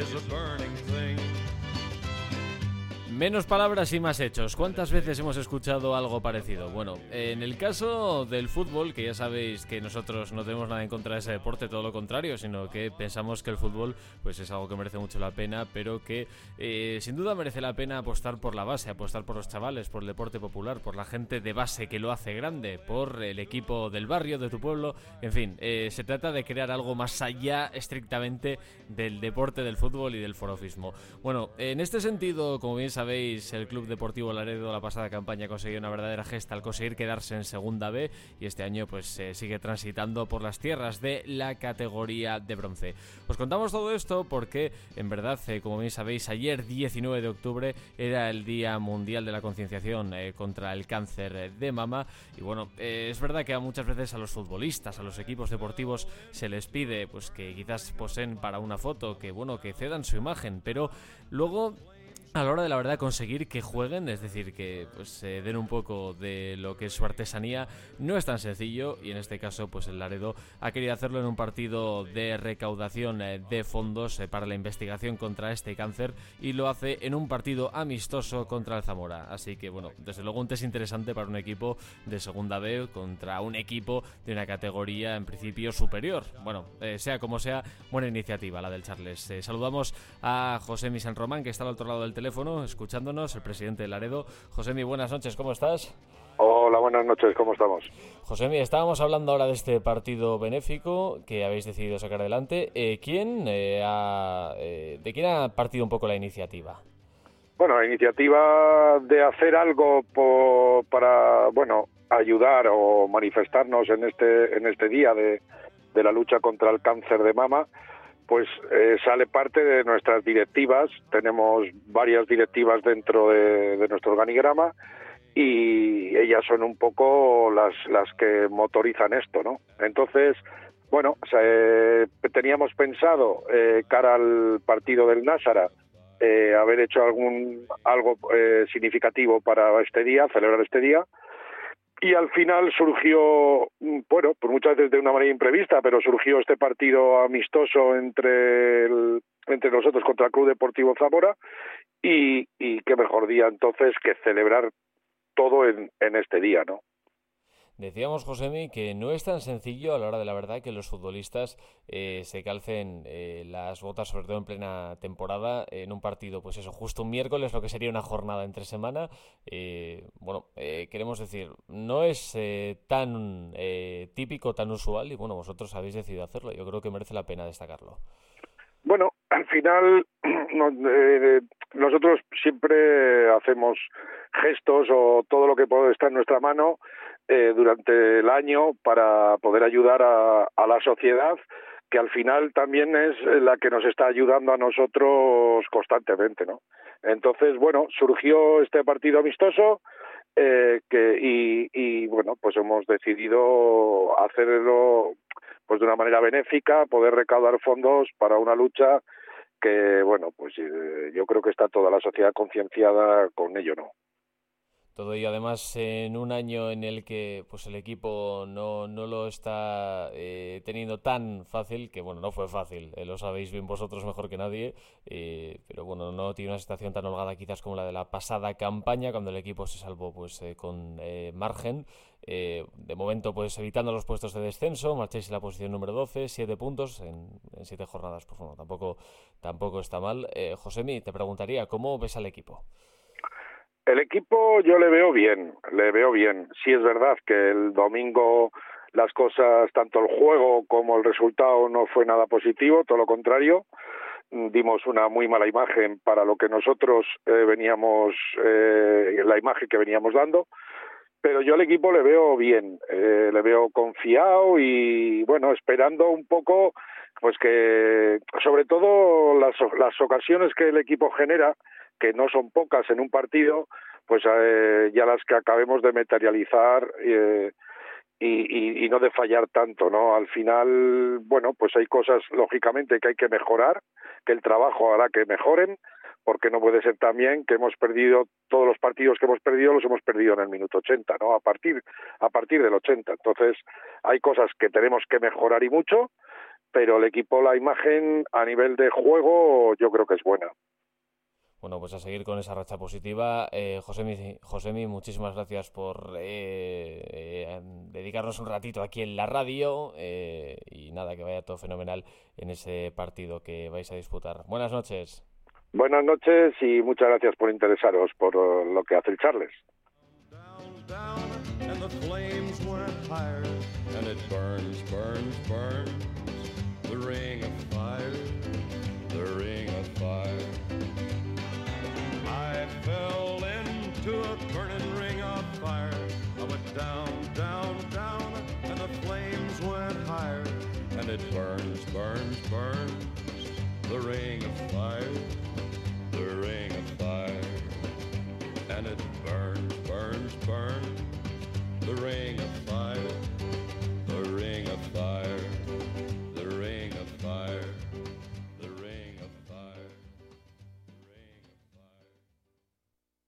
is a burning. Menos palabras y más hechos. ¿Cuántas veces hemos escuchado algo parecido? Bueno, en el caso del fútbol, que ya sabéis que nosotros no tenemos nada en contra de ese deporte, todo lo contrario, sino que pensamos que el fútbol pues es algo que merece mucho la pena, pero que eh, sin duda merece la pena apostar por la base, apostar por los chavales, por el deporte popular, por la gente de base que lo hace grande, por el equipo del barrio, de tu pueblo, en fin, eh, se trata de crear algo más allá estrictamente del deporte del fútbol y del forofismo. Bueno, en este sentido, como bien sabéis, el Club Deportivo Laredo la pasada campaña consiguió una verdadera gesta al conseguir quedarse en Segunda B y este año pues sigue transitando por las tierras de la categoría de bronce. Os contamos todo esto porque en verdad, eh, como bien sabéis, ayer 19 de octubre era el Día Mundial de la Concienciación eh, contra el Cáncer de Mama y bueno, eh, es verdad que muchas veces a los futbolistas, a los equipos deportivos se les pide pues que quizás posen para una foto, que bueno, que cedan su imagen, pero luego a la hora de la verdad conseguir que jueguen, es decir, que pues se den un poco de lo que es su artesanía, no es tan sencillo y en este caso pues el Laredo ha querido hacerlo en un partido de recaudación eh, de fondos eh, para la investigación contra este cáncer y lo hace en un partido amistoso contra el Zamora. Así que bueno, desde luego un test interesante para un equipo de segunda B contra un equipo de una categoría en principio superior. Bueno, eh, sea como sea, buena iniciativa la del Charles. saludamos a José Misan Román que está al otro lado del teléfono, escuchándonos, el presidente de Laredo. Josemi, buenas noches, ¿cómo estás? Hola, buenas noches, ¿cómo estamos? Josemi, estábamos hablando ahora de este partido benéfico que habéis decidido sacar adelante. Eh, ¿quién eh, ha, eh, ¿De quién ha partido un poco la iniciativa? Bueno, la iniciativa de hacer algo para, bueno, ayudar o manifestarnos en este, en este día de, de la lucha contra el cáncer de mama, pues eh, sale parte de nuestras directivas. Tenemos varias directivas dentro de, nuestro organigrama y ellas son un poco las, las que motorizan esto, ¿no? Entonces, bueno, teníamos pensado, eh, cara al partido del Násara, eh, haber hecho algún algo significativo para este día, celebrar este día, y al final surgió, mm, bueno, pues muchas veces de una manera imprevista, pero surgió este partido amistoso entre, entre nosotros contra el Club Deportivo Zamora y, y qué mejor día entonces que celebrar todo en, en este día, ¿no? Decíamos, Josemi, que no es tan sencillo a la hora de la verdad que los futbolistas eh, se calcen eh, las botas, sobre todo en plena temporada, en un partido, pues eso, justo un miércoles, lo que sería una jornada entre semana. Eh, bueno, queremos decir, no es tan típico, tan usual, y bueno, vosotros habéis decidido hacerlo. Yo creo que merece la pena destacarlo. Bueno, al final nosotros siempre hacemos gestos o todo lo que puede estar en nuestra mano eh, durante el año para poder ayudar a, la sociedad que al final también es la que nos está ayudando a nosotros constantemente, ¿no? Entonces, bueno, surgió este partido amistoso eh, que y, bueno, pues hemos decidido hacerlo pues de una manera benéfica, poder recaudar fondos para una lucha que, bueno, pues eh, yo creo que está toda la sociedad concienciada con ello, ¿no? Todo ello además en un año en el que pues el equipo no, no lo está eh, teniendo tan fácil, que bueno, no fue fácil, eh, lo sabéis bien vosotros mejor que nadie, eh, pero bueno, no tiene una situación tan holgada quizás como la de la pasada campaña, cuando el equipo se salvó pues con margen. de momento pues evitando los puestos de descenso, marcháis en la posición número 12, 7 puntos en, en 7 jornadas, pues bueno, tampoco, tampoco está mal. Josemi, te preguntaría, ¿cómo ves al equipo? El equipo yo le veo bien, le veo bien. Sí es verdad que el domingo las cosas, tanto el juego como el resultado no fue nada positivo, todo lo contrario. Dimos una muy mala imagen para lo que nosotros eh, veníamos, eh, la imagen que veníamos dando. Pero yo al equipo le veo bien, eh, le veo confiado y bueno, esperando un poco, pues que sobre todo las, las ocasiones que el equipo genera, que no son pocas en un partido, pues eh, ya las que acabemos de materializar eh, y, y, no de fallar tanto, ¿no? Al final, bueno, pues hay cosas lógicamente que hay que mejorar, que el trabajo hará que mejoren, porque no puede ser también que hemos perdido todos los partidos que hemos perdido los hemos perdido en el minuto 80, ¿no? A partir a partir del 80. Entonces, hay cosas que tenemos que mejorar y mucho pero el equipo, la imagen a nivel de juego, yo creo que es buena. Bueno, pues a seguir con esa racha positiva. Eh, Josemi, Josemi, muchísimas gracias por eh, eh, dedicarnos un ratito aquí en la radio eh, y nada, que vaya todo fenomenal en ese partido que vais a disputar. Buenas noches. Buenas noches y muchas gracias por interesaros por lo que hace el Charles. fell it burns, burns, burns, the ring of fire, the ring of fire. And it burns, burns, burns, the ring of